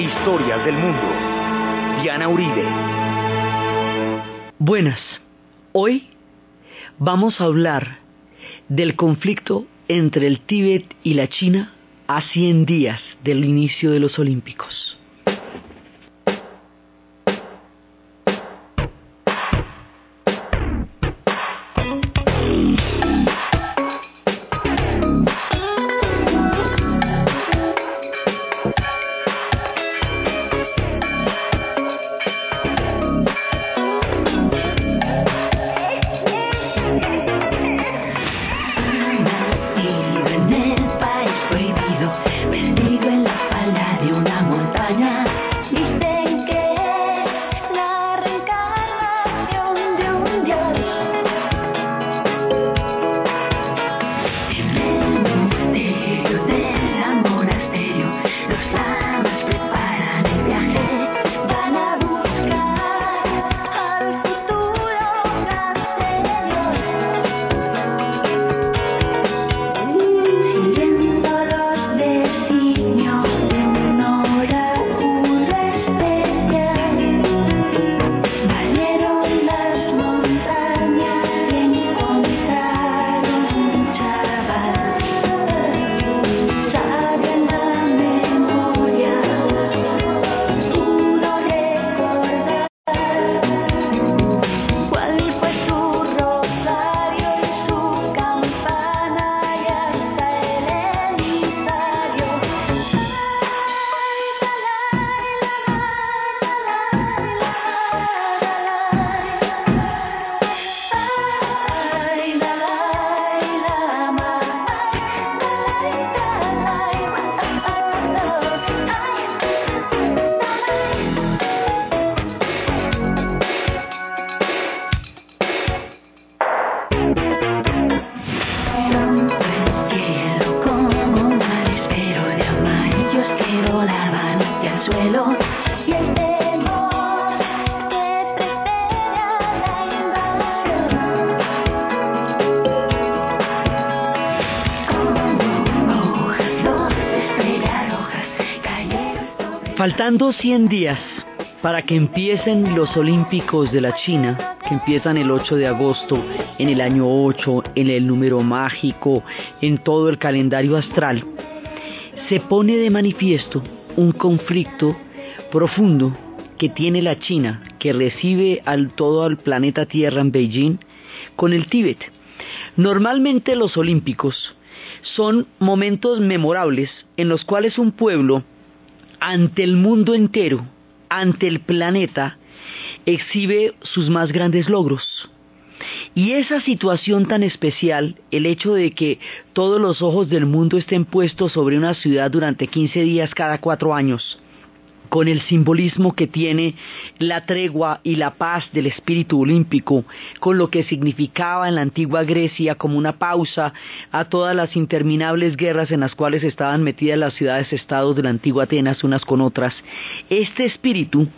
Historias del Mundo. Diana Uribe. Buenas. Hoy vamos a hablar del conflicto entre el Tíbet y la China a 100 días del inicio de los Olímpicos. Faltando 100 días para que empiecen los Olímpicos de la China, que empiezan el 8 de agosto, en el año 8, en el número mágico, en todo el calendario astral, se pone de manifiesto un conflicto profundo que tiene la China, que recibe al todo al planeta Tierra en Beijing, con el Tíbet. Normalmente los Olímpicos son momentos memorables en los cuales un pueblo ante el mundo entero, ante el planeta, exhibe sus más grandes logros. Y esa situación tan especial, el hecho de que todos los ojos del mundo estén puestos sobre una ciudad durante 15 días cada cuatro años, con el simbolismo que tiene la tregua y la paz del espíritu olímpico, con lo que significaba en la antigua Grecia como una pausa a todas las interminables guerras en las cuales estaban metidas las ciudades-estados de la antigua Atenas unas con otras. Este espíritu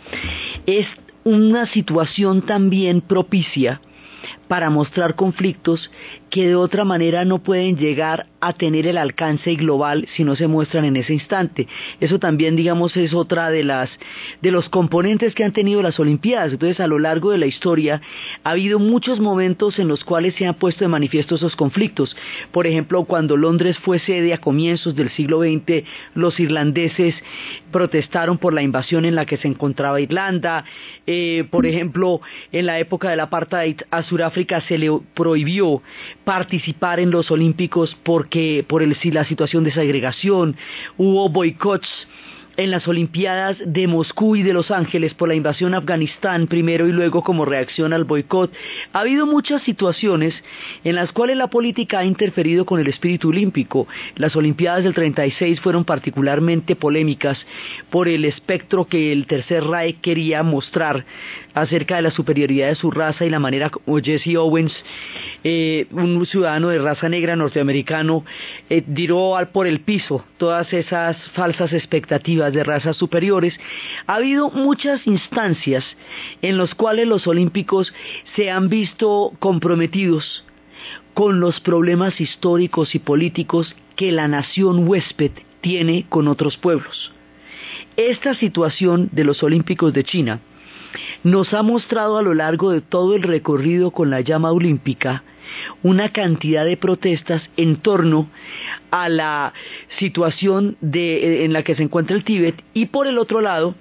es una situación también propicia para mostrar conflictos que de otra manera no pueden llegar a tener el alcance global si no se muestran en ese instante. Eso también, digamos, es otra de las de los componentes que han tenido las Olimpiadas. Entonces, a lo largo de la historia ha habido muchos momentos en los cuales se han puesto de manifiesto esos conflictos. Por ejemplo, cuando Londres fue sede a comienzos del siglo XX, los irlandeses protestaron por la invasión en la que se encontraba Irlanda. Eh, por ejemplo, en la época del apartheid a Sudáfrica se le prohibió participar en los Olímpicos porque por el, la situación de segregación, hubo boicots en las Olimpiadas de Moscú y de Los Ángeles por la invasión a Afganistán primero y luego como reacción al boicot. Ha habido muchas situaciones en las cuales la política ha interferido con el espíritu olímpico. Las Olimpiadas del 36 fueron particularmente polémicas por el espectro que el Tercer Reich quería mostrar acerca de la superioridad de su raza y la manera como Jesse Owens, eh, un ciudadano de raza negra norteamericano, eh, tiró por el piso todas esas falsas expectativas de razas superiores, ha habido muchas instancias en las cuales los olímpicos se han visto comprometidos con los problemas históricos y políticos que la nación huésped tiene con otros pueblos. esta situación de los Olímpicos de China nos ha mostrado a lo largo de todo el recorrido con la llama olímpica una cantidad de protestas en torno a la situación de, en la que se encuentra el Tíbet y por el otro lado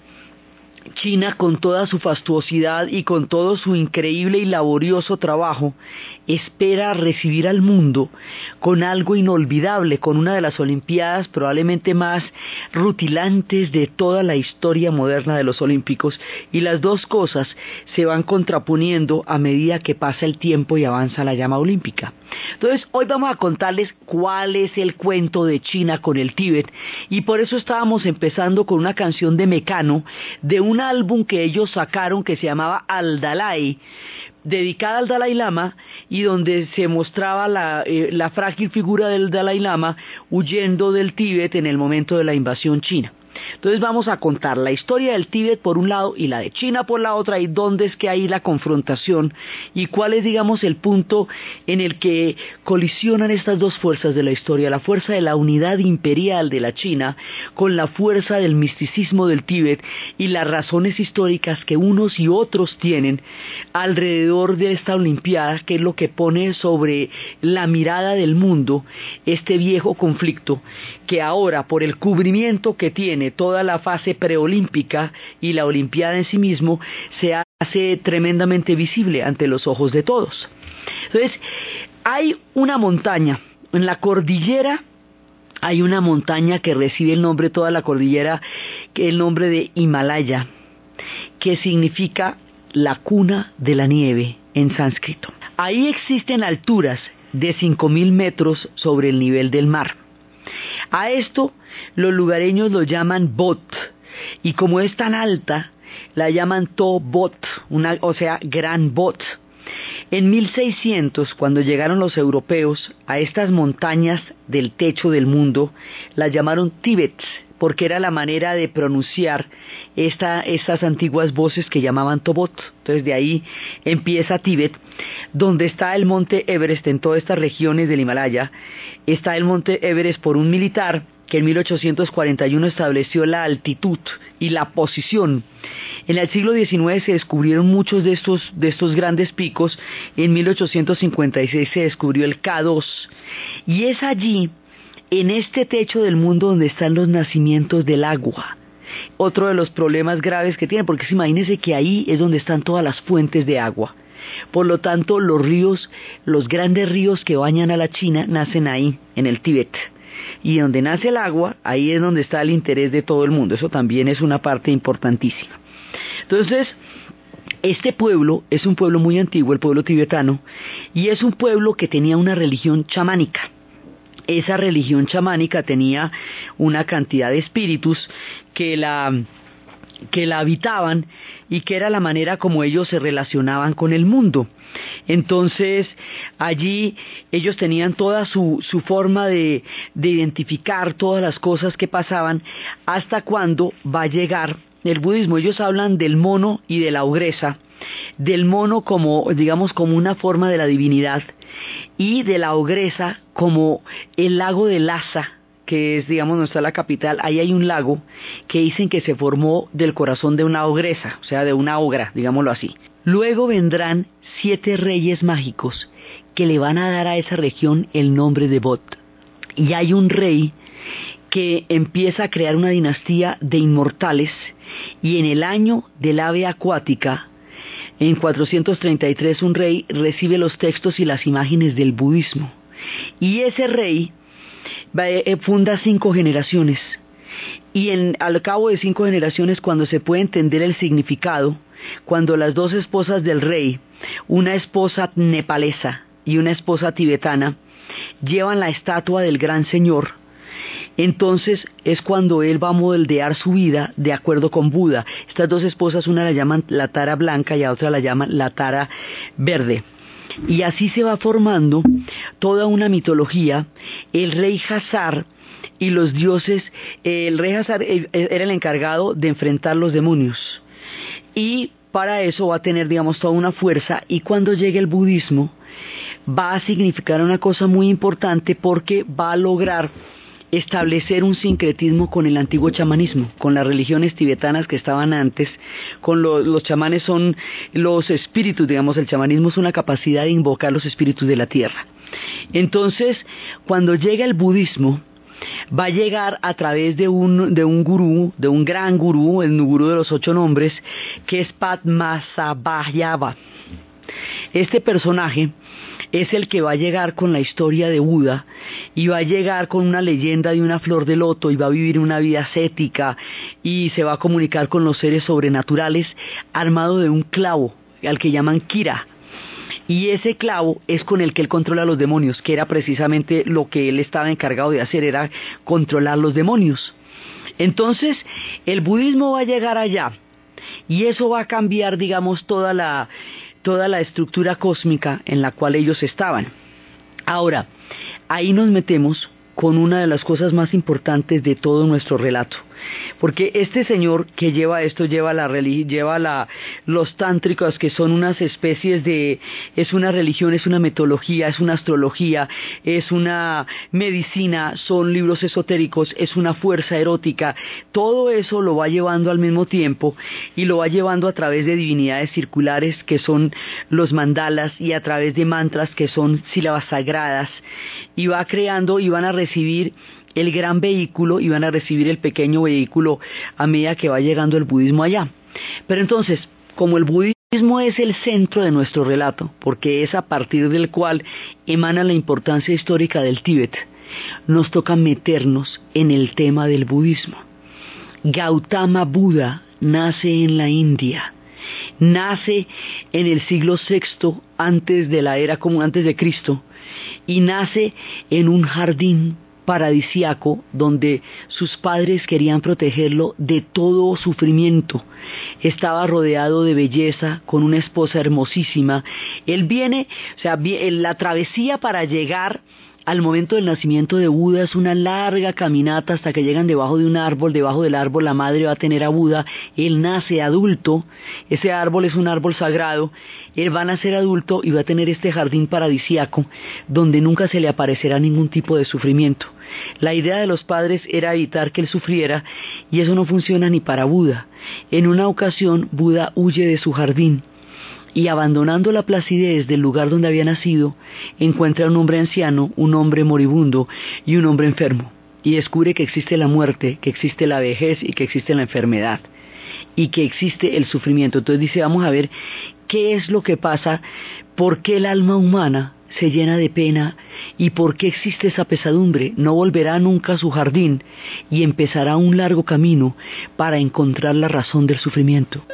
China, con toda su fastuosidad y con todo su increíble y laborioso trabajo, espera recibir al mundo con algo inolvidable, con una de las Olimpiadas probablemente más rutilantes de toda la historia moderna de los Olímpicos, y las dos cosas se van contraponiendo a medida que pasa el tiempo y avanza la llama olímpica. Entonces, hoy vamos a contarles cuál es el cuento de China con el Tíbet, y por eso estábamos empezando con una canción de Mecano, de un álbum que ellos sacaron que se llamaba Al Dalai, dedicada al Dalai Lama y donde se mostraba la, eh, la frágil figura del Dalai Lama huyendo del Tíbet en el momento de la invasión china. Entonces vamos a contar la historia del Tíbet por un lado y la de China por la otra y dónde es que hay la confrontación y cuál es, digamos, el punto en el que colisionan estas dos fuerzas de la historia, la fuerza de la unidad imperial de la China con la fuerza del misticismo del Tíbet y las razones históricas que unos y otros tienen alrededor de esta Olimpiada, que es lo que pone sobre la mirada del mundo este viejo conflicto que ahora, por el cubrimiento que tiene toda la fase preolímpica y la Olimpiada en sí mismo se hace tremendamente visible ante los ojos de todos. Entonces, hay una montaña, en la cordillera hay una montaña que recibe el nombre, toda la cordillera, que el nombre de Himalaya, que significa la cuna de la nieve en sánscrito. Ahí existen alturas de 5.000 metros sobre el nivel del mar. A esto los lugareños lo llaman bot y como es tan alta, la llaman to bot, o sea, gran bot. En 1600, cuando llegaron los europeos a estas montañas del techo del mundo, las llamaron Tíbet, porque era la manera de pronunciar estas antiguas voces que llamaban Tobot. Entonces de ahí empieza Tíbet, donde está el monte Everest en todas estas regiones del Himalaya. Está el monte Everest por un militar que en 1841 estableció la altitud y la posición. En el siglo XIX se descubrieron muchos de estos, de estos grandes picos. En 1856 se descubrió el K2. Y es allí, en este techo del mundo, donde están los nacimientos del agua. Otro de los problemas graves que tiene, porque imagínense que ahí es donde están todas las fuentes de agua. Por lo tanto, los ríos, los grandes ríos que bañan a la China, nacen ahí, en el Tíbet y donde nace el agua, ahí es donde está el interés de todo el mundo. Eso también es una parte importantísima. Entonces, este pueblo es un pueblo muy antiguo, el pueblo tibetano, y es un pueblo que tenía una religión chamánica. Esa religión chamánica tenía una cantidad de espíritus que la que la habitaban y que era la manera como ellos se relacionaban con el mundo. Entonces, allí ellos tenían toda su, su forma de, de identificar todas las cosas que pasaban hasta cuando va a llegar el budismo. Ellos hablan del mono y de la ogresa, del mono como, digamos, como una forma de la divinidad y de la ogresa como el lago de Lhasa, que es, digamos, no está la capital, ahí hay un lago que dicen que se formó del corazón de una ogresa, o sea, de una ogra, digámoslo así. Luego vendrán siete reyes mágicos que le van a dar a esa región el nombre de Bot. Y hay un rey que empieza a crear una dinastía de inmortales y en el año del ave acuática, en 433 un rey recibe los textos y las imágenes del budismo. Y ese rey eh, eh, funda cinco generaciones. Y al cabo de cinco generaciones, cuando se puede entender el significado, cuando las dos esposas del rey, una esposa nepalesa y una esposa tibetana, llevan la estatua del gran señor, entonces es cuando él va a moldear su vida de acuerdo con Buda. Estas dos esposas, una la llaman la tara blanca y a otra la llaman la tara verde. Y así se va formando toda una mitología. El rey Hazar y los dioses, el rey Hazar eh, era el encargado de enfrentar los demonios. Y para eso va a tener, digamos, toda una fuerza y cuando llegue el budismo va a significar una cosa muy importante porque va a lograr establecer un sincretismo con el antiguo chamanismo, con las religiones tibetanas que estaban antes, con los chamanes son los espíritus, digamos, el chamanismo es una capacidad de invocar los espíritus de la tierra. Entonces, cuando llega el budismo, va a llegar a través de un, de un gurú, de un gran gurú, el gurú de los ocho nombres, que es Padmasambhava. Este personaje es el que va a llegar con la historia de Buda y va a llegar con una leyenda de una flor de loto y va a vivir una vida ascética y se va a comunicar con los seres sobrenaturales armado de un clavo al que llaman Kira. Y ese clavo es con el que él controla a los demonios, que era precisamente lo que él estaba encargado de hacer, era controlar los demonios. Entonces, el budismo va a llegar allá y eso va a cambiar, digamos, toda la, toda la estructura cósmica en la cual ellos estaban. Ahora, ahí nos metemos con una de las cosas más importantes de todo nuestro relato. Porque este señor que lleva esto, lleva la lleva la, los tántricos que son unas especies de, es una religión, es una metodología, es una astrología, es una medicina, son libros esotéricos, es una fuerza erótica, todo eso lo va llevando al mismo tiempo y lo va llevando a través de divinidades circulares que son los mandalas y a través de mantras que son sílabas sagradas. Y va creando y van a recibir el gran vehículo y van a recibir el pequeño vehículo a medida que va llegando el budismo allá. Pero entonces, como el budismo es el centro de nuestro relato, porque es a partir del cual emana la importancia histórica del Tíbet, nos toca meternos en el tema del budismo. Gautama Buda nace en la India, nace en el siglo VI antes de la era como antes de Cristo y nace en un jardín paradisiaco donde sus padres querían protegerlo de todo sufrimiento. Estaba rodeado de belleza, con una esposa hermosísima. Él viene, o sea, la travesía para llegar al momento del nacimiento de Buda es una larga caminata hasta que llegan debajo de un árbol, debajo del árbol la madre va a tener a Buda, él nace adulto, ese árbol es un árbol sagrado, él va a nacer adulto y va a tener este jardín paradisíaco donde nunca se le aparecerá ningún tipo de sufrimiento. La idea de los padres era evitar que él sufriera y eso no funciona ni para Buda. En una ocasión Buda huye de su jardín y abandonando la placidez del lugar donde había nacido, encuentra un hombre anciano, un hombre moribundo y un hombre enfermo, y descubre que existe la muerte, que existe la vejez y que existe la enfermedad, y que existe el sufrimiento. Entonces dice, vamos a ver qué es lo que pasa, por qué el alma humana se llena de pena y por qué existe esa pesadumbre. No volverá nunca a su jardín y empezará un largo camino para encontrar la razón del sufrimiento.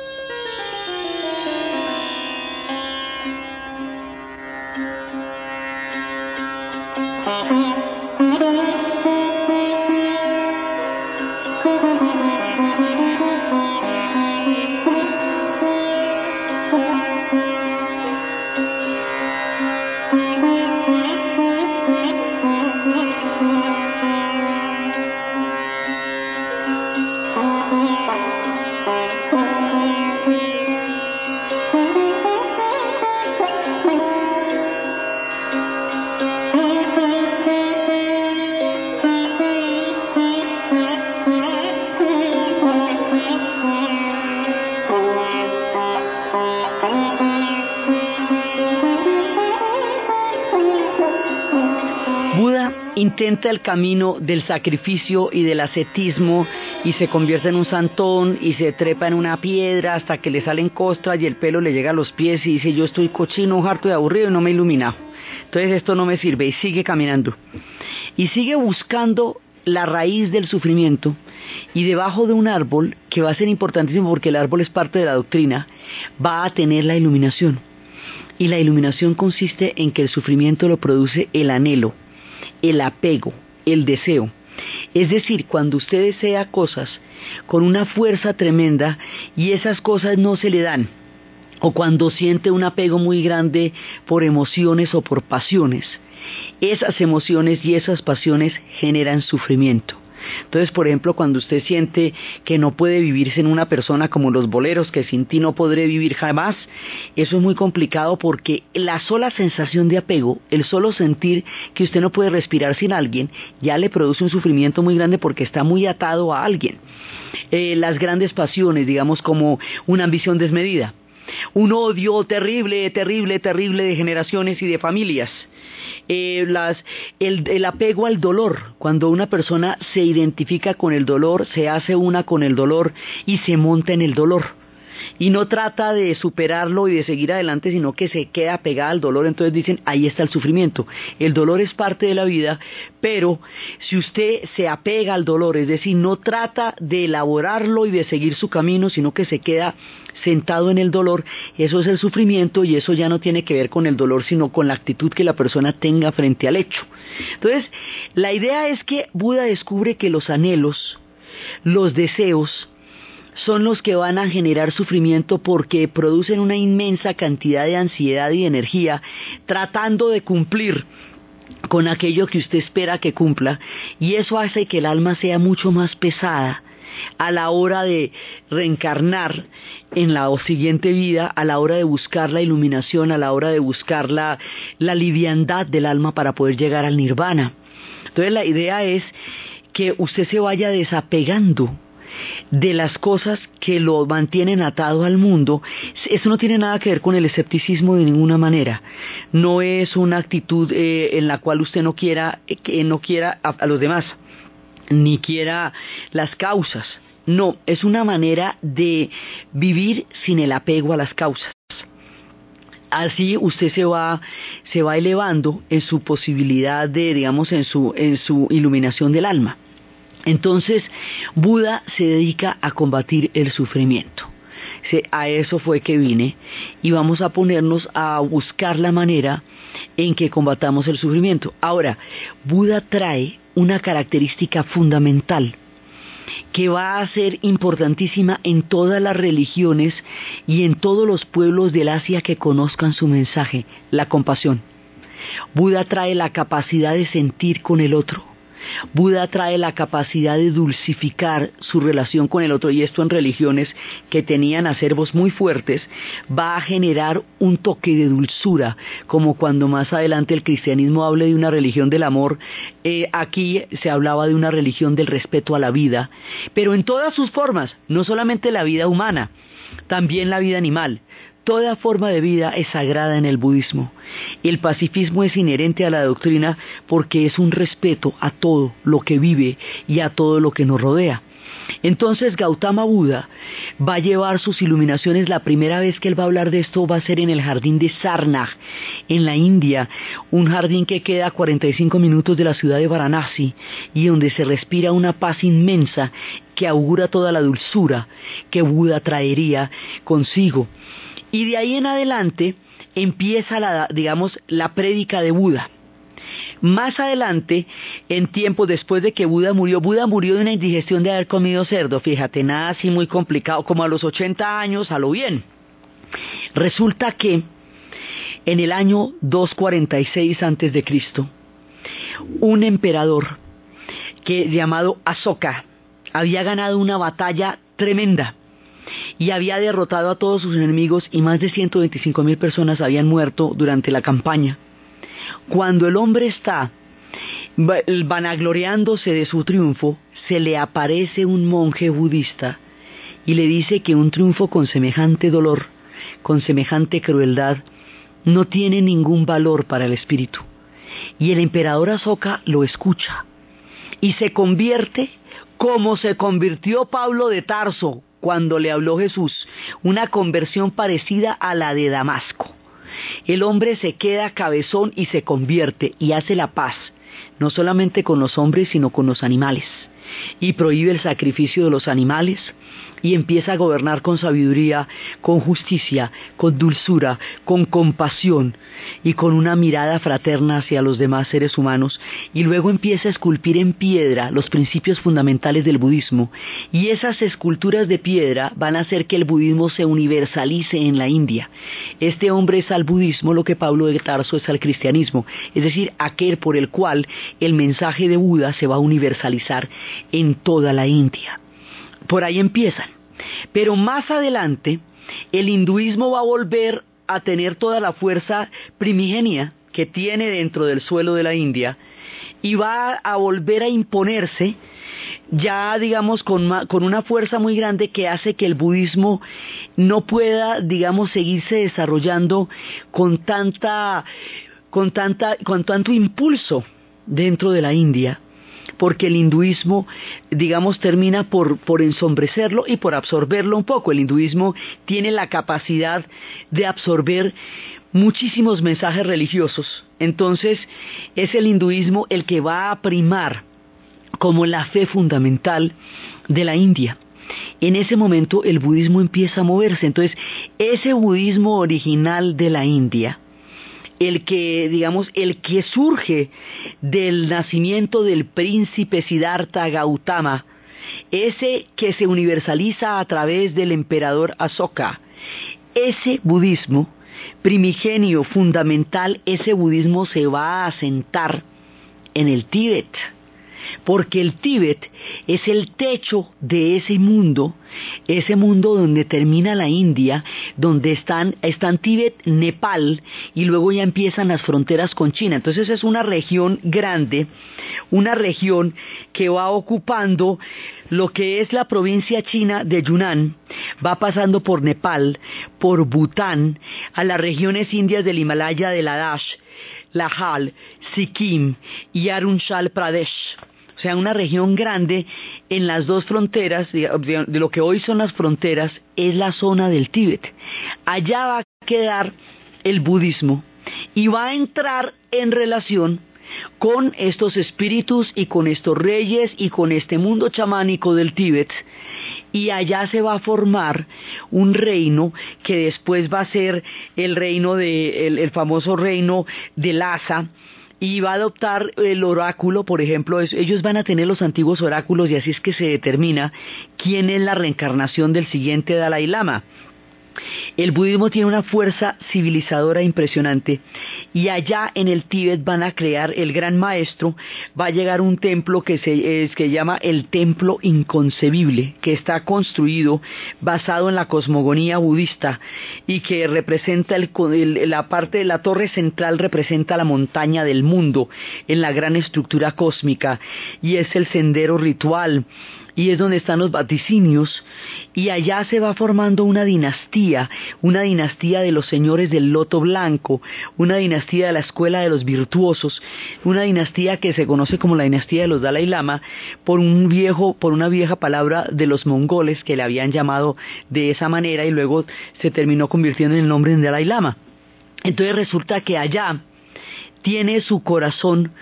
Intenta el camino del sacrificio y del ascetismo y se convierte en un santón y se trepa en una piedra hasta que le salen costras y el pelo le llega a los pies y dice yo estoy cochino, harto y aburrido y no me ilumina. Entonces esto no me sirve y sigue caminando. Y sigue buscando la raíz del sufrimiento y debajo de un árbol, que va a ser importantísimo porque el árbol es parte de la doctrina, va a tener la iluminación. Y la iluminación consiste en que el sufrimiento lo produce el anhelo, el apego, el deseo. Es decir, cuando usted desea cosas con una fuerza tremenda y esas cosas no se le dan, o cuando siente un apego muy grande por emociones o por pasiones, esas emociones y esas pasiones generan sufrimiento. Entonces, por ejemplo, cuando usted siente que no puede vivirse en una persona como los boleros, que sin ti no podré vivir jamás, eso es muy complicado porque la sola sensación de apego, el solo sentir que usted no puede respirar sin alguien, ya le produce un sufrimiento muy grande porque está muy atado a alguien. Eh, las grandes pasiones, digamos, como una ambición desmedida, un odio terrible, terrible, terrible de generaciones y de familias eh, el, apego al dolor, cuando una persona se identifica con el dolor, se hace una con el dolor y se monta en el dolor. Y no trata de superarlo y de seguir adelante, sino que se queda pegada al dolor. Entonces dicen, ahí está el sufrimiento. El dolor es parte de la vida, pero si usted se apega al dolor, es decir, no trata de elaborarlo y de seguir su camino, sino que se queda sentado en el dolor, eso es el sufrimiento y eso ya no tiene que ver con el dolor, sino con la actitud que la persona tenga frente al hecho. Entonces, la idea es que Buda descubre que los anhelos, los deseos, son los que van a generar sufrimiento porque producen una inmensa cantidad de ansiedad y energía tratando de cumplir con aquello que usted espera que cumpla y eso hace que el alma sea mucho más pesada a la hora de reencarnar en la siguiente vida, a la hora de buscar la iluminación, a la hora de buscar la, liviandad del alma para poder llegar al nirvana. Entonces la idea es que usted se vaya desapegando de las cosas que lo mantienen atado al mundo, eso no tiene nada que ver con el escepticismo de ninguna manera. No es una actitud eh, en la cual usted no quiera, eh, que no quiera a los demás ni quiera las causas. No, es una manera de vivir sin el apego a las causas. Así usted se va, se va elevando en su posibilidad de, digamos, en su, en su iluminación del alma. Entonces, Buda se dedica a combatir el sufrimiento. A eso fue que vine y vamos a ponernos a buscar la manera en que combatamos el sufrimiento. Ahora, Buda trae una característica fundamental que va a ser importantísima en todas las religiones y en todos los pueblos del Asia que conozcan su mensaje, la compasión. Buda trae la capacidad de sentir con el otro, Buda trae la capacidad de dulcificar su relación con el otro y esto en religiones que tenían acervos muy fuertes va a generar un toque de dulzura, como cuando más adelante el cristianismo hable de una religión del amor, eh, aquí se hablaba de una religión del respeto a la vida, pero en todas sus formas, no solamente la vida humana, también la vida animal, Toda forma de vida es sagrada en el budismo. El pacifismo es inherente a la doctrina porque es un respeto a todo lo que vive y a todo lo que nos rodea. Entonces Gautama Buda va a llevar sus iluminaciones, la primera vez que él va a hablar de esto va a ser en el jardín de Sarnag, en la India, un jardín que queda a 45 minutos de la ciudad de Varanasi y donde se respira una paz inmensa que augura toda la dulzura que Buda traería consigo. Y de ahí en adelante empieza la, digamos, la prédica de Buda. Más adelante, en tiempo después de que Buda murió, Buda murió de una indigestión de haber comido cerdo, fíjate, nada así muy complicado, como a los 80 años, a lo bien. Resulta que en el año 246 antes de Cristo, un emperador que llamado Asoka había ganado una batalla tremenda y había derrotado a todos sus enemigos y más de 125 mil personas habían muerto durante la campaña. Cuando el hombre está vanagloriándose de su triunfo, se le aparece un monje budista y le dice que un triunfo con semejante dolor, con semejante crueldad, no tiene ningún valor para el espíritu. Y el emperador Azoka lo escucha y se convierte como se convirtió Pablo de Tarso cuando le habló Jesús, una conversión parecida a la de Damasco. El hombre se queda cabezón y se convierte y hace la paz, no solamente con los hombres, sino con los animales, y prohíbe el sacrificio de los animales, y empieza a gobernar con sabiduría, con justicia, con dulzura, con compasión y con una mirada fraterna hacia los demás seres humanos y luego empieza a esculpir en piedra los principios fundamentales del budismo y esas esculturas de piedra van a hacer que el budismo se universalice en la India. Este hombre es al budismo lo que Pablo de Tarso es al cristianismo, es decir, aquel por el cual el mensaje de Buda se va a universalizar en toda la India. Por ahí empiezan. Pero más adelante, el hinduismo va a volver a tener toda la fuerza primigenia que tiene dentro del suelo de la India y va a volver a imponerse ya digamos con, con, una fuerza muy grande que hace que el budismo no pueda digamos seguirse desarrollando con tanta con tanta con tanto impulso dentro de la India porque el hinduismo, digamos, termina por, ensombrecerlo y por absorberlo un poco. El hinduismo tiene la capacidad de absorber muchísimos mensajes religiosos. Entonces, es el hinduismo el que va a primar como la fe fundamental de la India. En ese momento el budismo empieza a moverse. Entonces, ese budismo original de la India, el que, digamos, el que surge del nacimiento del príncipe Siddhartha Gautama, ese que se universaliza a través del emperador Asoka, ese budismo primigenio, fundamental, ese budismo se va a asentar en el Tíbet porque el Tíbet es el techo de ese mundo, ese mundo donde termina la India, donde están, Tíbet, Nepal, y luego ya empiezan las fronteras con China. Entonces es una región grande, una región que va ocupando lo que es la provincia china de Yunnan, va pasando por Nepal, por Bután, a las regiones indias del Himalaya de Ladash, Lahal, Sikkim y Arunachal Pradesh. O sea, una región grande en las dos fronteras, de, lo que hoy son las fronteras, es la zona del Tíbet. Allá va a quedar el budismo y va a entrar en relación con estos espíritus y con estos reyes y con este mundo chamánico del Tíbet y allá se va a formar un reino que después va a ser el reino de el, famoso reino de Lhasa y va a adoptar el oráculo, por ejemplo, ellos van a tener los antiguos oráculos y así es que se determina quién es la reencarnación del siguiente Dalai Lama. El budismo tiene una fuerza civilizadora impresionante y allá en el Tíbet van a crear el gran maestro, va a llegar un templo que se que llama el templo inconcebible, que está construido basado en la cosmogonía budista y que representa la parte de la torre central representa la montaña del mundo en la gran estructura cósmica y es el sendero ritual y es donde están los vaticinios, y allá se va formando una dinastía, una dinastía de los señores del loto blanco, una dinastía de la escuela de los virtuosos, una dinastía que se conoce como la dinastía de los Dalai Lama por un viejo, por una vieja palabra de los mongoles que le habían llamado de esa manera y luego se terminó convirtiendo en el nombre de Dalai Lama. Entonces resulta que allá tiene su corazón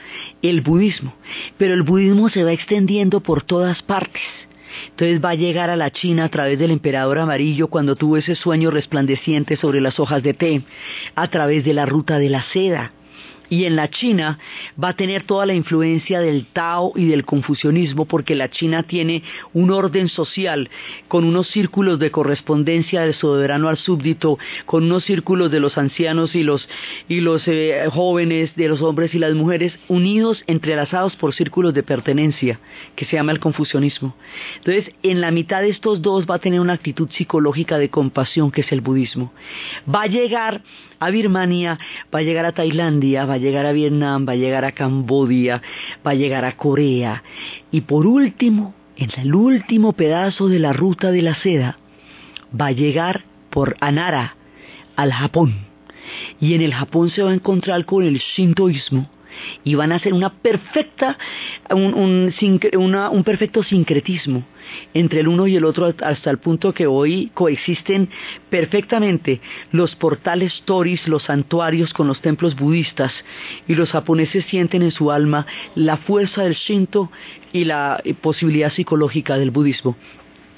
el budismo, pero el budismo se va extendiendo por todas partes. Entonces va a llegar a la China a través del emperador amarillo cuando tuvo ese sueño resplandeciente sobre las hojas de té, a través de la ruta de la seda, y en la China va a tener toda la influencia del Tao y del confucianismo porque la China tiene un orden social con unos círculos de correspondencia del soberano al súbdito, con unos círculos de los ancianos y los, y los eh, jóvenes, de los hombres y las mujeres, unidos, entrelazados por círculos de pertenencia, que se llama el confucianismo. Entonces, en la mitad de estos dos va a tener una actitud psicológica de compasión, que es el budismo. Va a llegar a Birmania, va a llegar a Tailandia, va a llegar a Vietnam, va a llegar a Cambodia, va a llegar a Corea. Y por último, en el último pedazo de la ruta de la seda, va a llegar por Anara al Japón. Y en el Japón se va a encontrar con el Shintoísmo y van a hacer una perfecta, un, perfecto sincretismo entre el uno y el otro hasta el punto que hoy coexisten perfectamente los portales toris, los santuarios con los templos budistas y los japoneses sienten en su alma la fuerza del Shinto y la posibilidad psicológica del budismo.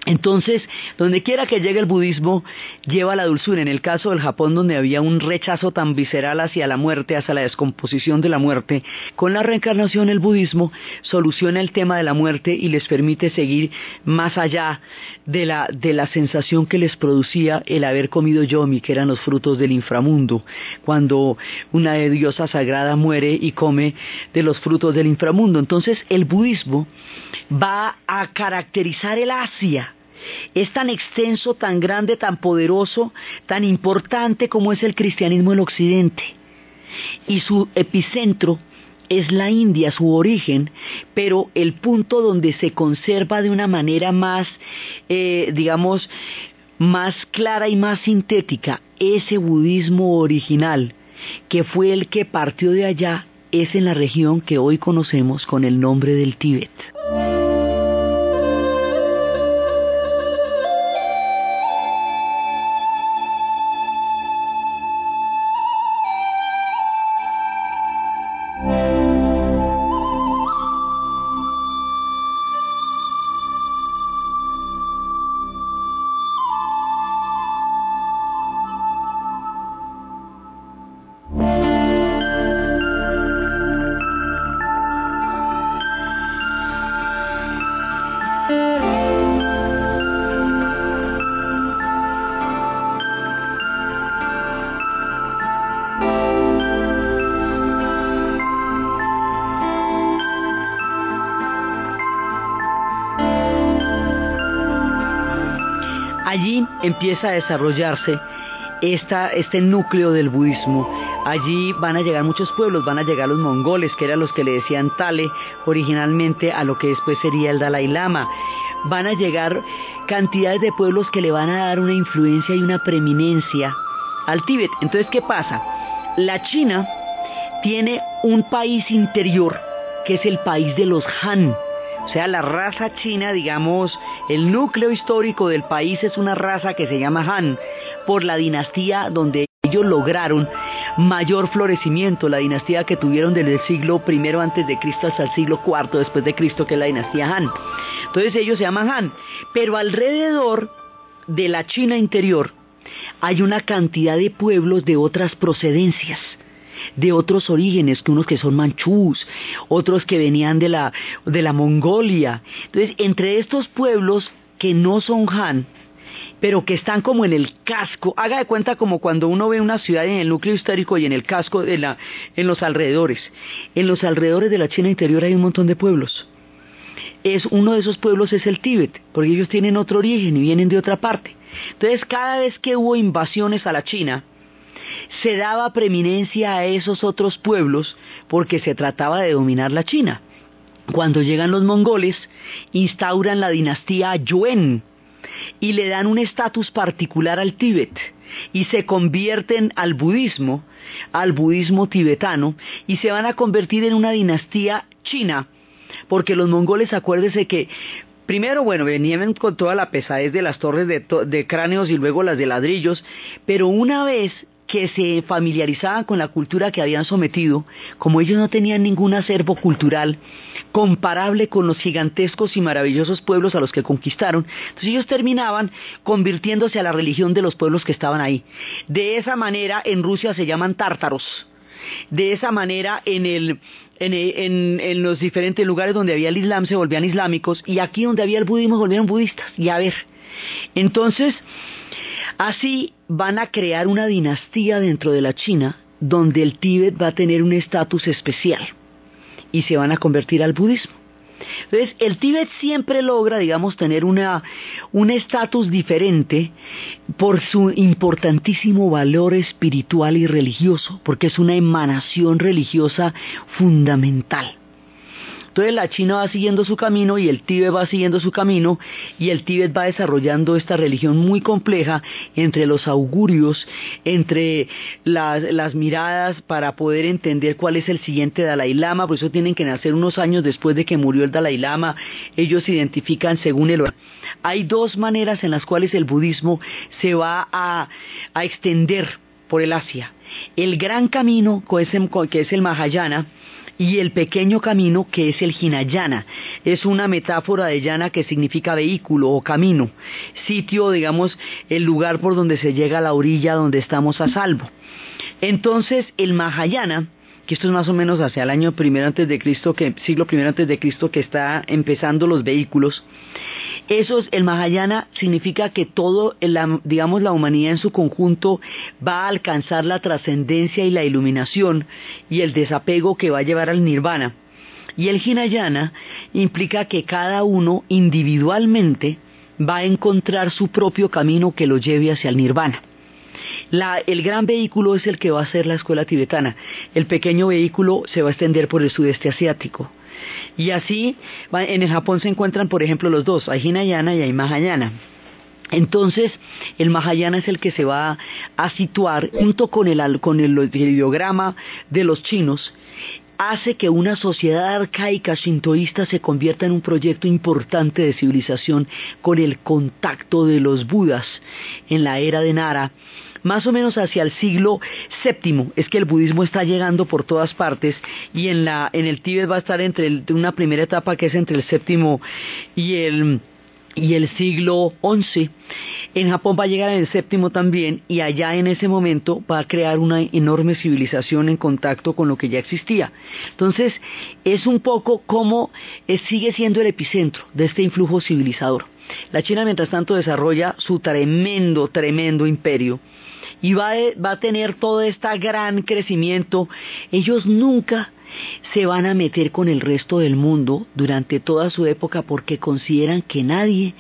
Entonces, donde quiera que llegue el budismo, lleva la dulzura. En el caso del Japón, donde había un rechazo tan visceral hacia la muerte, hacia la descomposición de la muerte, con la reencarnación el budismo soluciona el tema de la muerte y les permite seguir más allá de la, de la sensación que les producía el haber comido yomi, que eran los frutos del inframundo, cuando una diosa sagrada muere y come de los frutos del inframundo. Entonces, el budismo va a caracterizar el Asia es tan extenso, tan grande, tan poderoso, tan importante como es el cristianismo en Occidente. Y su epicentro es la India, su origen, pero el punto donde se conserva de una manera más, eh, digamos, más clara y más sintética ese budismo original, que fue el que partió de allá, es en la región que hoy conocemos con el nombre del Tíbet. Empieza a desarrollarse este núcleo del budismo. Allí van a llegar muchos pueblos, van a llegar los mongoles, que eran los que le decían Tale originalmente a lo que después sería el Dalai Lama. Van a llegar cantidades de pueblos que le van a dar una influencia y una preeminencia al Tíbet. Entonces, ¿qué pasa? La China tiene un país interior, que es el país de los Han o sea, la raza china, digamos, el núcleo histórico del país es una raza que se llama Han, por la dinastía donde ellos lograron mayor florecimiento, la dinastía que tuvieron desde el siglo I antes de Cristo hasta el siglo IV después de Cristo, que es la dinastía Han. Entonces ellos se llaman Han, pero alrededor de la China interior hay una cantidad de pueblos de otras procedencias de otros orígenes, que unos que son manchús, otros que venían de la, de la Mongolia. Entonces, entre estos pueblos que no son Han, pero que están como en el casco. Haga de cuenta como cuando uno ve una ciudad en el núcleo histórico y en el casco, de la, en los alrededores. En los alrededores de la China interior hay un montón de pueblos. Es, uno de esos pueblos es el Tíbet, porque ellos tienen otro origen y vienen de otra parte. Entonces, cada vez que hubo invasiones a la China, se daba preeminencia a esos otros pueblos porque se trataba de dominar la China. Cuando llegan los mongoles, instauran la dinastía Yuen y le dan un estatus particular al Tíbet y se convierten al budismo, al budismo tibetano, y se van a convertir en una dinastía china, porque los mongoles, acuérdense que Primero, bueno, venían con toda la pesadez de las torres de, de, cráneos y luego las de ladrillos, pero una vez que se familiarizaban con la cultura que habían sometido, como ellos no tenían ningún acervo cultural comparable con los gigantescos y maravillosos pueblos a los que conquistaron, entonces ellos terminaban convirtiéndose a la religión de los pueblos que estaban ahí. De esa manera en Rusia se llaman tártaros. De esa manera en el, en, en, los diferentes lugares donde había el Islam se volvían islámicos y aquí donde había el budismo se volvieron budistas. Y a ver, entonces Así van a crear una dinastía dentro de la China donde el Tíbet va a tener un estatus especial y se van a convertir al budismo. Entonces, el Tíbet siempre logra, digamos, tener una, un estatus diferente por su importantísimo valor espiritual y religioso, porque es una emanación religiosa fundamental. Entonces la China va siguiendo su camino y el Tíbet va siguiendo su camino y el Tíbet va desarrollando esta religión muy compleja entre los augurios, entre las, miradas para poder entender cuál es el siguiente Dalai Lama, por eso tienen que nacer unos años después de que murió el Dalai Lama, ellos se identifican según el Hay dos maneras en las cuales el budismo se va a, extender por el Asia. El gran camino, que es el Mahayana, y el pequeño camino que es el Hinayana. Es una metáfora de llana que significa vehículo o camino, sitio, digamos, el lugar por donde se llega a la orilla donde estamos a salvo. Entonces, el Mahayana, que esto es más o menos hacia el año primero antes de Cristo, que siglo primero antes de Cristo, que está empezando los vehículos. Eso el Mahayana significa que todo, digamos, la humanidad en su conjunto va a alcanzar la trascendencia y la iluminación y el desapego que va a llevar al Nirvana. Y el Hinayana implica que cada uno individualmente va a encontrar su propio camino que lo lleve hacia el Nirvana el gran vehículo es el que va a ser la escuela tibetana. El pequeño vehículo se va a extender por el sudeste asiático. Y así, en el Japón se encuentran, por ejemplo, los dos, hay Hinayana y hay Mahayana. Entonces, el Mahayana es el que se va a situar junto con el, con el ideograma de los chinos hace que una sociedad arcaica shintoísta se convierta en un proyecto importante de civilización con el contacto de los budas en la era de Nara más o menos hacia el siglo VII es que el budismo está llegando por todas partes y en, la, en el Tíbet va a estar entre una primera etapa que es entre el séptimo y el y el siglo XI. En Japón va a llegar en el séptimo también y allá en ese momento va a crear una enorme civilización en contacto con lo que ya existía. Entonces es un poco como eh, sigue siendo el epicentro de este influjo civilizador. La China mientras tanto desarrolla su tremendo, tremendo imperio y va, a tener todo este gran crecimiento. Ellos nunca se van a meter con el resto del mundo durante toda su época porque consideran que nadie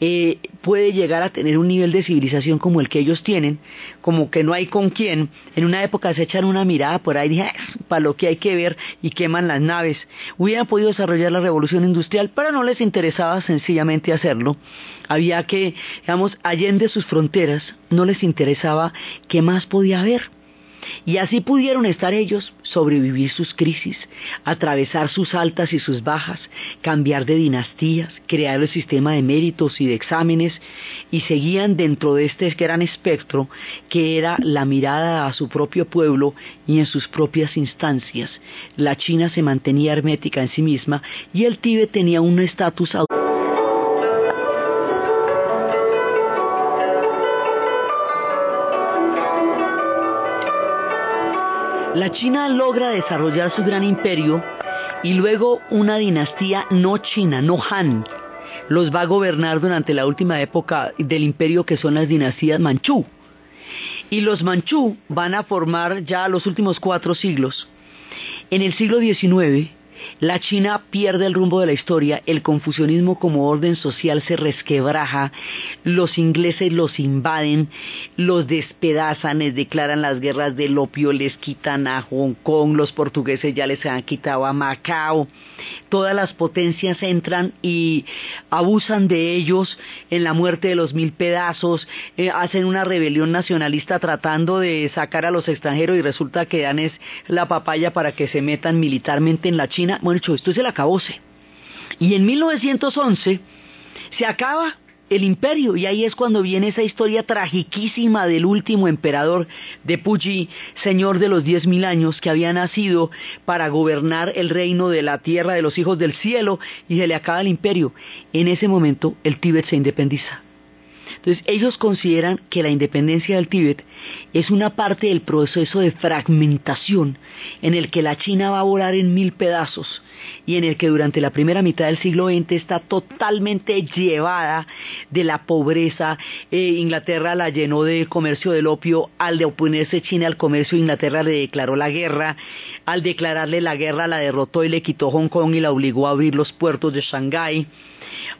eh, puede llegar a tener un nivel de civilización como el que ellos tienen, como que no hay con quién. En una época se echan una mirada por ahí, dije, ah, para lo que hay que ver y queman las naves. Hubieran podido desarrollar la revolución industrial, pero no les interesaba sencillamente hacerlo. Había que, digamos, allende sus fronteras, no les interesaba qué más podía haber. Y así pudieron estar ellos, sobrevivir sus crisis, atravesar sus altas y sus bajas, cambiar de dinastías, crear el sistema de méritos y de exámenes, y seguían dentro de este gran espectro que era la mirada a su propio pueblo y en sus propias instancias. La China se mantenía hermética en sí misma y el Tíbet tenía un estatus La China logra desarrollar su gran imperio y luego una dinastía no china, no Han, los va a gobernar durante la última época del imperio que son las dinastías manchú. Y los manchú van a formar ya los últimos cuatro siglos. En el siglo XIX, la China pierde el rumbo de la historia, el confucianismo como orden social se resquebraja, los ingleses los invaden, los despedazan, les declaran las guerras del opio, les quitan a Hong Kong, los portugueses ya les han quitado a Macao, todas las potencias entran y abusan de ellos en la muerte de los mil pedazos, eh, hacen una rebelión nacionalista tratando de sacar a los extranjeros y resulta que dan es la papaya para que se metan militarmente en la China bueno, hecho, esto es el acabose. Y en 1911 se acaba el imperio y ahí es cuando viene esa historia tragiquísima del último emperador de Puyi, señor de los diez mil años, que había nacido para gobernar el reino de la tierra de los hijos del cielo y se le acaba el imperio. En ese momento el Tíbet se independiza. Entonces, ellos consideran que la independencia del Tíbet es una parte del proceso de fragmentación en el que la China va a volar en mil pedazos y en el que durante la primera mitad del siglo XX está totalmente llevada de la pobreza. Eh, Inglaterra la llenó de comercio del opio. Al de oponerse China al comercio, Inglaterra le declaró la guerra. Al declararle la guerra, la derrotó y le quitó Hong Kong y la obligó a abrir los puertos de Shanghái.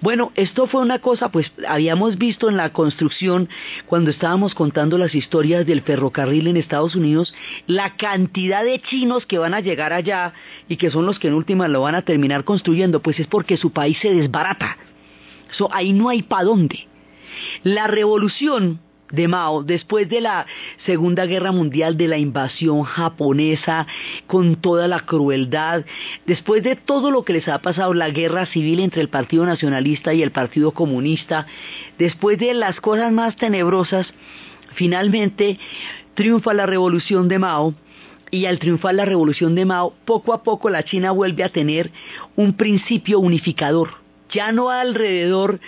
Bueno, esto fue una cosa, pues habíamos visto en la construcción, cuando estábamos contando las historias del ferrocarril en Estados Unidos, la cantidad de chinos que van a llegar allá y que son los que en última lo van a terminar construyendo, pues es porque su país se desbarata. So, ahí no hay para dónde. La revolución de Mao, después de la Segunda Guerra Mundial, de la invasión japonesa, con toda la crueldad, después de todo lo que les ha pasado, la guerra civil entre el Partido Nacionalista y el Partido Comunista, después de las cosas más tenebrosas, finalmente triunfa la revolución de Mao, y al triunfar la revolución de Mao, poco a poco la China vuelve a tener un principio unificador, ya no alrededor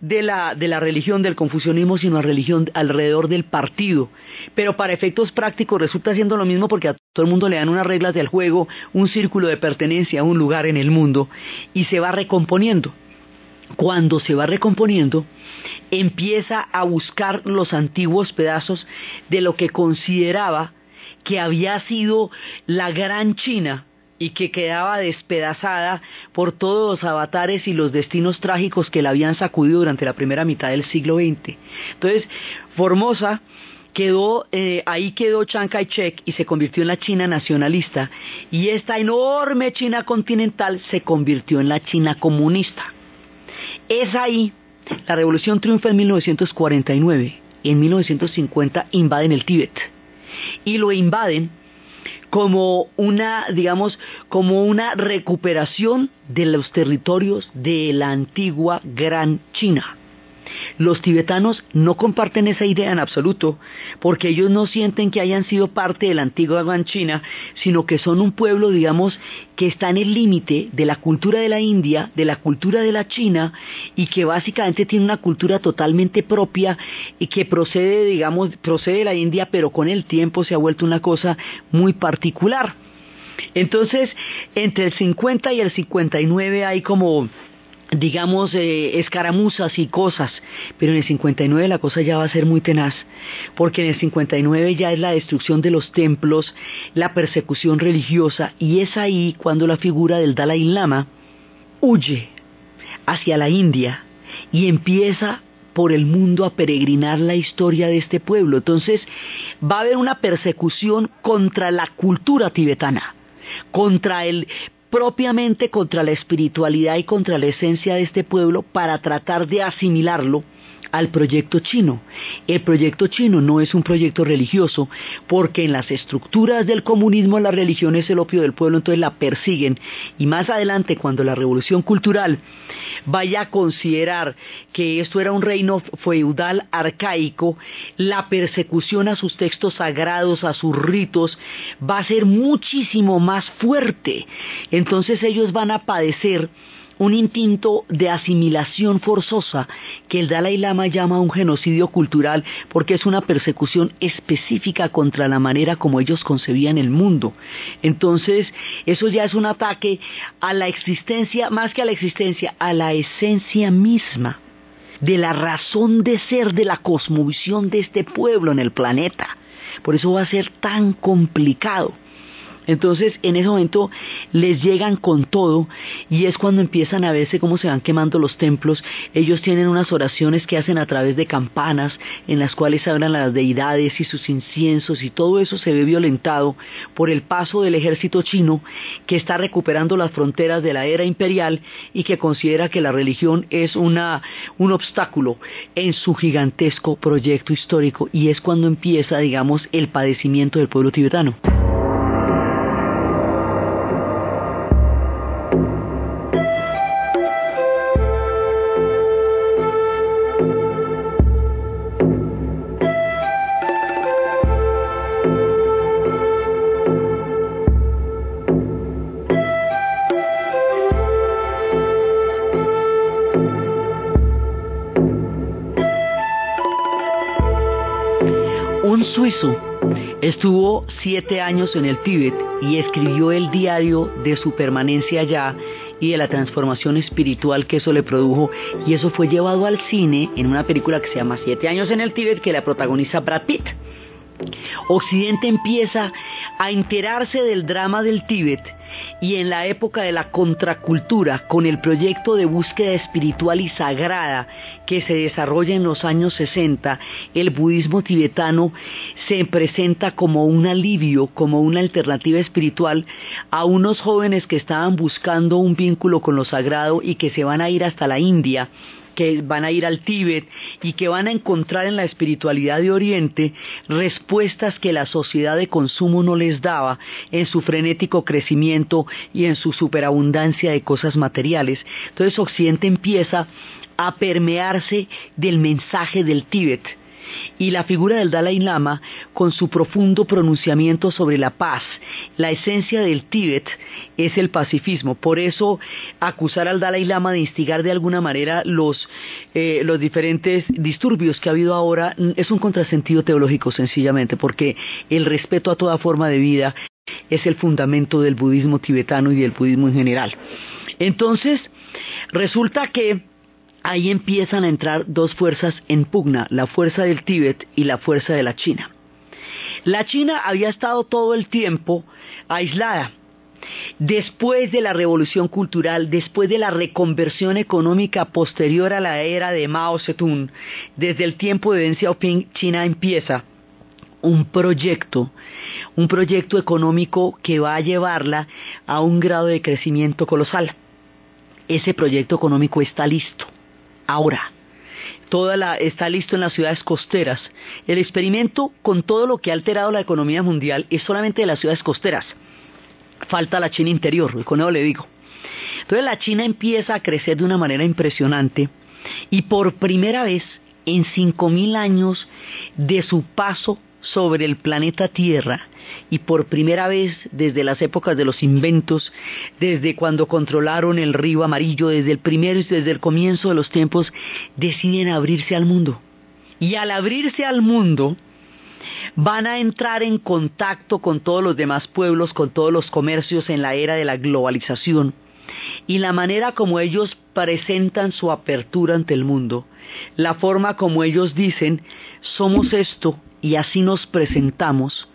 de la, de la religión del confucianismo, sino a religión, alrededor del partido. Pero para efectos prácticos resulta siendo lo mismo porque a todo el mundo le dan unas reglas del juego, un círculo de pertenencia a un lugar en el mundo y se va recomponiendo. Cuando se va recomponiendo, empieza a buscar los antiguos pedazos de lo que consideraba que había sido la gran China y que quedaba despedazada por todos los avatares y los destinos trágicos que la habían sacudido durante la primera mitad del siglo XX. Entonces, Formosa quedó, eh, ahí quedó Chiang Kai-shek y se convirtió en la China nacionalista y esta enorme China continental se convirtió en la China comunista. Es ahí, la revolución triunfa en 1949 y en 1950 invaden el Tíbet y lo invaden como una, digamos, como una recuperación de los territorios de la antigua Gran China. Los tibetanos no comparten esa idea en absoluto, porque ellos no sienten que hayan sido parte de la antigua Gran China, sino que son un pueblo, digamos, que está en el límite de la cultura de la India, de la cultura de la China, y que básicamente tiene una cultura totalmente propia y que procede, digamos, procede de la India, pero con el tiempo se ha vuelto una cosa muy particular. Entonces, entre el 50 y el 59 hay como digamos, eh, escaramuzas y cosas, pero en el 59 la cosa ya va a ser muy tenaz, porque en el 59 ya es la destrucción de los templos, la persecución religiosa, y es ahí cuando la figura del Dalai Lama huye hacia la India y empieza por el mundo a peregrinar la historia de este pueblo. Entonces va a haber una persecución contra la cultura tibetana, contra el propiamente contra la espiritualidad y contra la esencia de este pueblo para tratar de asimilarlo al proyecto chino. El proyecto chino no es un proyecto religioso porque en las estructuras del comunismo la religión es el opio del pueblo, entonces la persiguen y más adelante cuando la revolución cultural vaya a considerar que esto era un reino feudal arcaico, la persecución a sus textos sagrados, a sus ritos, va a ser muchísimo más fuerte. Entonces ellos van a padecer un instinto de asimilación forzosa que el Dalai Lama llama un genocidio cultural porque es una persecución específica contra la manera como ellos concebían el mundo. Entonces, eso ya es un ataque a la existencia, más que a la existencia, a la esencia misma de la razón de ser de la cosmovisión de este pueblo en el planeta. Por eso va a ser tan complicado. Entonces, en ese momento les llegan con todo y es cuando empiezan a verse cómo se van quemando los templos. Ellos tienen unas oraciones que hacen a través de campanas en las cuales hablan las deidades y sus inciensos y todo eso se ve violentado por el paso del ejército chino que está recuperando las fronteras de la era imperial y que considera que la religión es una, un obstáculo en su gigantesco proyecto histórico y es cuando empieza, digamos, el padecimiento del pueblo tibetano. Siete años en el Tíbet y escribió el diario de su permanencia allá y de la transformación espiritual que eso le produjo y eso fue llevado al cine en una película que se llama Siete años en el Tíbet que la protagoniza Brad Pitt. Occidente empieza a enterarse del drama del Tíbet y en la época de la contracultura, con el proyecto de búsqueda espiritual y sagrada que se desarrolla en los años 60, el budismo tibetano se presenta como un alivio, como una alternativa espiritual a unos jóvenes que estaban buscando un vínculo con lo sagrado y que se van a ir hasta la India que van a ir al Tíbet y que van a encontrar en la espiritualidad de Oriente respuestas que la sociedad de consumo no les daba en su frenético crecimiento y en su superabundancia de cosas materiales. Entonces Occidente empieza a permearse del mensaje del Tíbet y la figura del Dalai Lama con su profundo pronunciamiento sobre la paz. La esencia del Tíbet es el pacifismo. Por eso acusar al Dalai Lama de instigar de alguna manera los, eh, los diferentes disturbios que ha habido ahora es un contrasentido teológico sencillamente, porque el respeto a toda forma de vida es el fundamento del budismo tibetano y del budismo en general. Entonces, resulta que ahí empiezan a entrar dos fuerzas en pugna, la fuerza del Tíbet y la fuerza de la China. La China había estado todo el tiempo aislada. Después de la revolución cultural, después de la reconversión económica posterior a la era de Mao Zedong, desde el tiempo de Deng Xiaoping, China empieza un proyecto, un proyecto económico que va a llevarla a un grado de crecimiento colosal. Ese proyecto económico está listo ahora. Toda la, está listo en las ciudades costeras. El experimento con todo lo que ha alterado la economía mundial es solamente de las ciudades costeras. Falta la China interior, con eso le digo. Entonces la China empieza a crecer de una manera impresionante y por primera vez en 5.000 años de su paso sobre el planeta Tierra y por primera vez desde las épocas de los inventos, desde cuando controlaron el río amarillo, desde el primero y desde el comienzo de los tiempos, deciden abrirse al mundo. Y al abrirse al mundo, van a entrar en contacto con todos los demás pueblos, con todos los comercios en la era de la globalización. Y la manera como ellos presentan su apertura ante el mundo, la forma como ellos dicen, somos esto y así nos presentamos,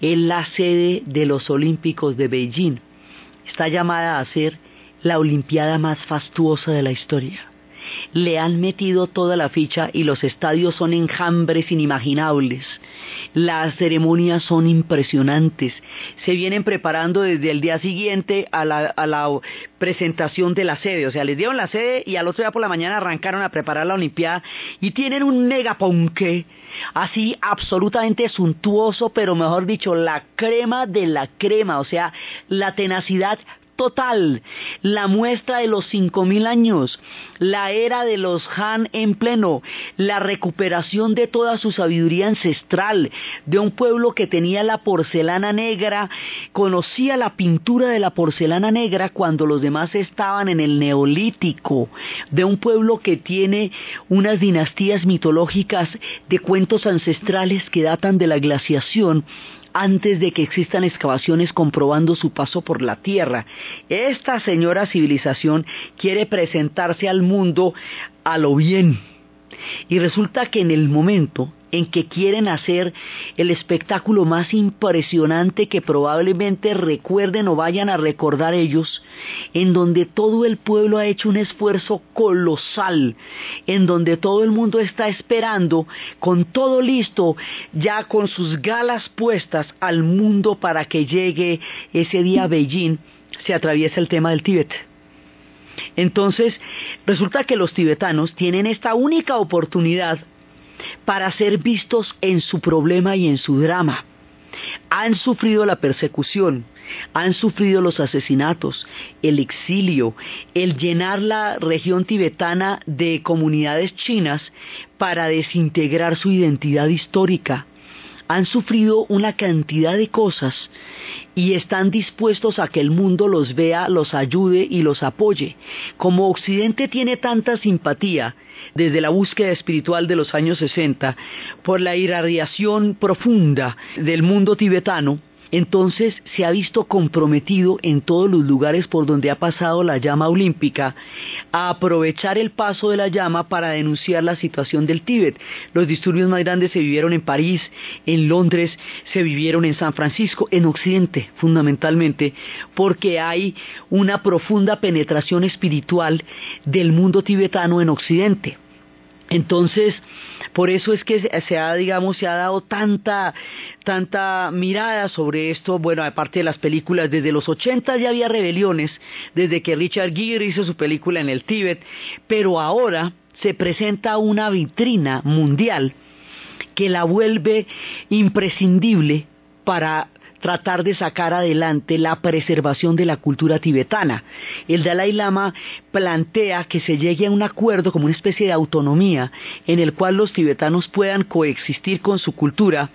en la sede de los Olímpicos de Beijing. Está llamada a ser la Olimpiada más fastuosa de la historia. Le han metido toda la ficha y los estadios son enjambres inimaginables. Las ceremonias son impresionantes. Se vienen preparando desde el día siguiente a la, presentación de la sede. O sea, les dieron la sede y al otro día por la mañana arrancaron a preparar la Olimpiada y tienen un megaponque así absolutamente suntuoso, pero mejor dicho, la crema de la crema. O sea, la tenacidad total, la muestra de los cinco mil años, la era de los Han en pleno, la recuperación de toda su sabiduría ancestral, de un pueblo que tenía la porcelana negra, conocía la pintura de la porcelana negra cuando los demás estaban en el neolítico, de un pueblo que tiene unas dinastías mitológicas de cuentos ancestrales que datan de la glaciación, antes de que existan excavaciones comprobando su paso por la Tierra. Esta señora civilización quiere presentarse al mundo a lo bien. Y resulta que en el momento en que quieren hacer el espectáculo más impresionante que probablemente recuerden o vayan a recordar ellos, en donde todo el pueblo ha hecho un esfuerzo colosal, en donde todo el mundo está esperando, con todo listo, ya con sus galas puestas al mundo para que llegue ese día Beijing, se atraviesa el tema del Tíbet. Entonces, resulta que los tibetanos tienen esta única oportunidad para ser vistos en su problema y en su drama. Han sufrido la persecución, han sufrido los asesinatos, el exilio, el llenar la región tibetana de comunidades chinas para desintegrar su identidad histórica. Han sufrido una cantidad de cosas y están dispuestos a que el mundo los vea, los ayude y los apoye. Como Occidente tiene tanta simpatía desde la búsqueda espiritual de los años 60 por la irradiación profunda del mundo tibetano, entonces se ha visto comprometido en todos los lugares por donde ha pasado la llama olímpica a aprovechar el paso de la llama para denunciar la situación del Tíbet. Los disturbios más grandes se vivieron en París, en Londres, se vivieron en San Francisco, en Occidente fundamentalmente, porque hay una profunda penetración espiritual del mundo tibetano en Occidente. Entonces, por eso es que se ha, digamos, se ha dado tanta, tanta mirada sobre esto. Bueno, aparte de las películas, desde los 80 ya había rebeliones, desde que Richard Gere hizo su película en el Tíbet, pero ahora se presenta una vitrina mundial que la vuelve imprescindible para tratar de sacar adelante la preservación de la cultura tibetana. El Dalai Lama plantea que se llegue a un acuerdo como una especie de autonomía en el cual los tibetanos puedan coexistir con su cultura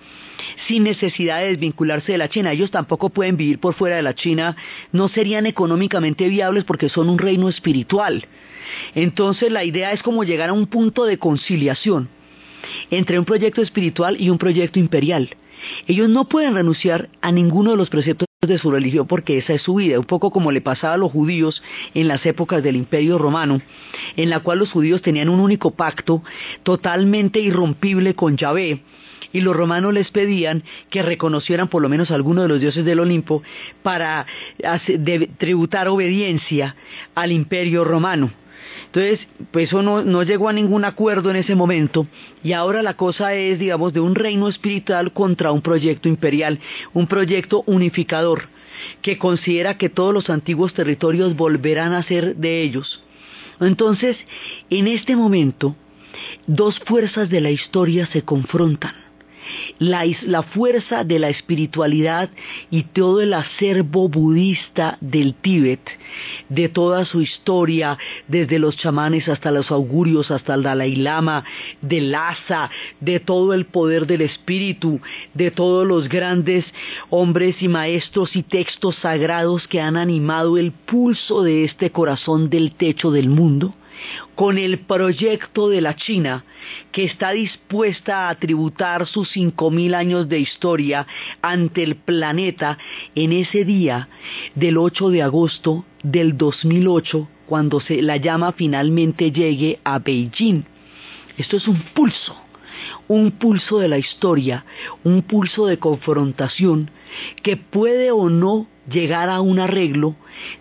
sin necesidad de desvincularse de la China. Ellos tampoco pueden vivir por fuera de la China, no serían económicamente viables porque son un reino espiritual. Entonces la idea es como llegar a un punto de conciliación entre un proyecto espiritual y un proyecto imperial. Ellos no pueden renunciar a ninguno de los preceptos de su religión porque esa es su vida, un poco como le pasaba a los judíos en las épocas del Imperio Romano, en la cual los judíos tenían un único pacto totalmente irrompible con Yahvé, y los romanos les pedían que reconocieran por lo menos alguno de los dioses del Olimpo para tributar obediencia al imperio romano. Entonces, pues eso no, no, llegó a ningún acuerdo en ese momento y ahora la cosa es, digamos, de un reino espiritual contra un proyecto imperial, un proyecto unificador que considera que todos los antiguos territorios volverán a ser de ellos. Entonces, en este momento, dos fuerzas de la historia se confrontan la, fuerza de la espiritualidad y todo el acervo budista del Tíbet, de toda su historia, desde los chamanes hasta los augurios, hasta el Dalai Lama, de Lhasa, de todo el poder del espíritu, de todos los grandes hombres y maestros y textos sagrados que han animado el pulso de este corazón del techo del mundo con el proyecto de la China, que está dispuesta a tributar sus cinco mil años de historia ante el planeta en ese día del 8 de agosto del 2008, cuando se, la llama finalmente llegue a Beijing. Esto es un pulso un pulso de la historia, un pulso de confrontación que puede o no llegar a un arreglo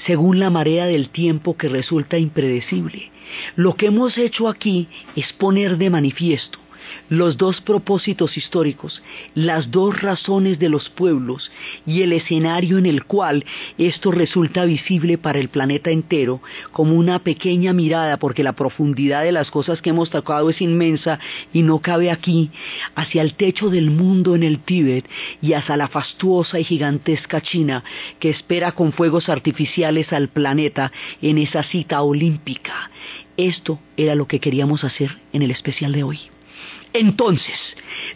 según la marea del tiempo que resulta impredecible. Lo que hemos hecho aquí es poner de manifiesto los dos propósitos históricos, las dos razones de los pueblos y el escenario en el cual esto resulta visible para el planeta entero como una pequeña mirada, porque la profundidad de las cosas que hemos tocado es inmensa y no cabe aquí, hacia el techo del mundo en el Tíbet y hacia la fastuosa y gigantesca China que espera con fuegos artificiales al planeta en esa cita olímpica. Esto era lo que queríamos hacer en el especial de hoy. Entonces,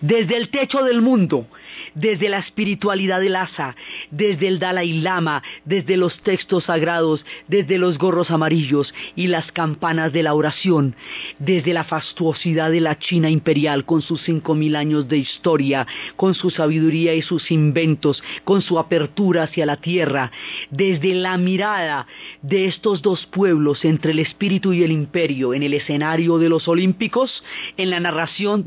desde el techo del mundo, desde la espiritualidad del asa, desde el Dalai Lama, desde los textos sagrados, desde los gorros amarillos y las campanas de la oración, desde la fastuosidad de la China imperial con sus cinco mil años de historia, con su sabiduría y sus inventos, con su apertura hacia la tierra, desde la mirada de estos dos pueblos entre el espíritu y el imperio en el escenario de los Olímpicos, en la narración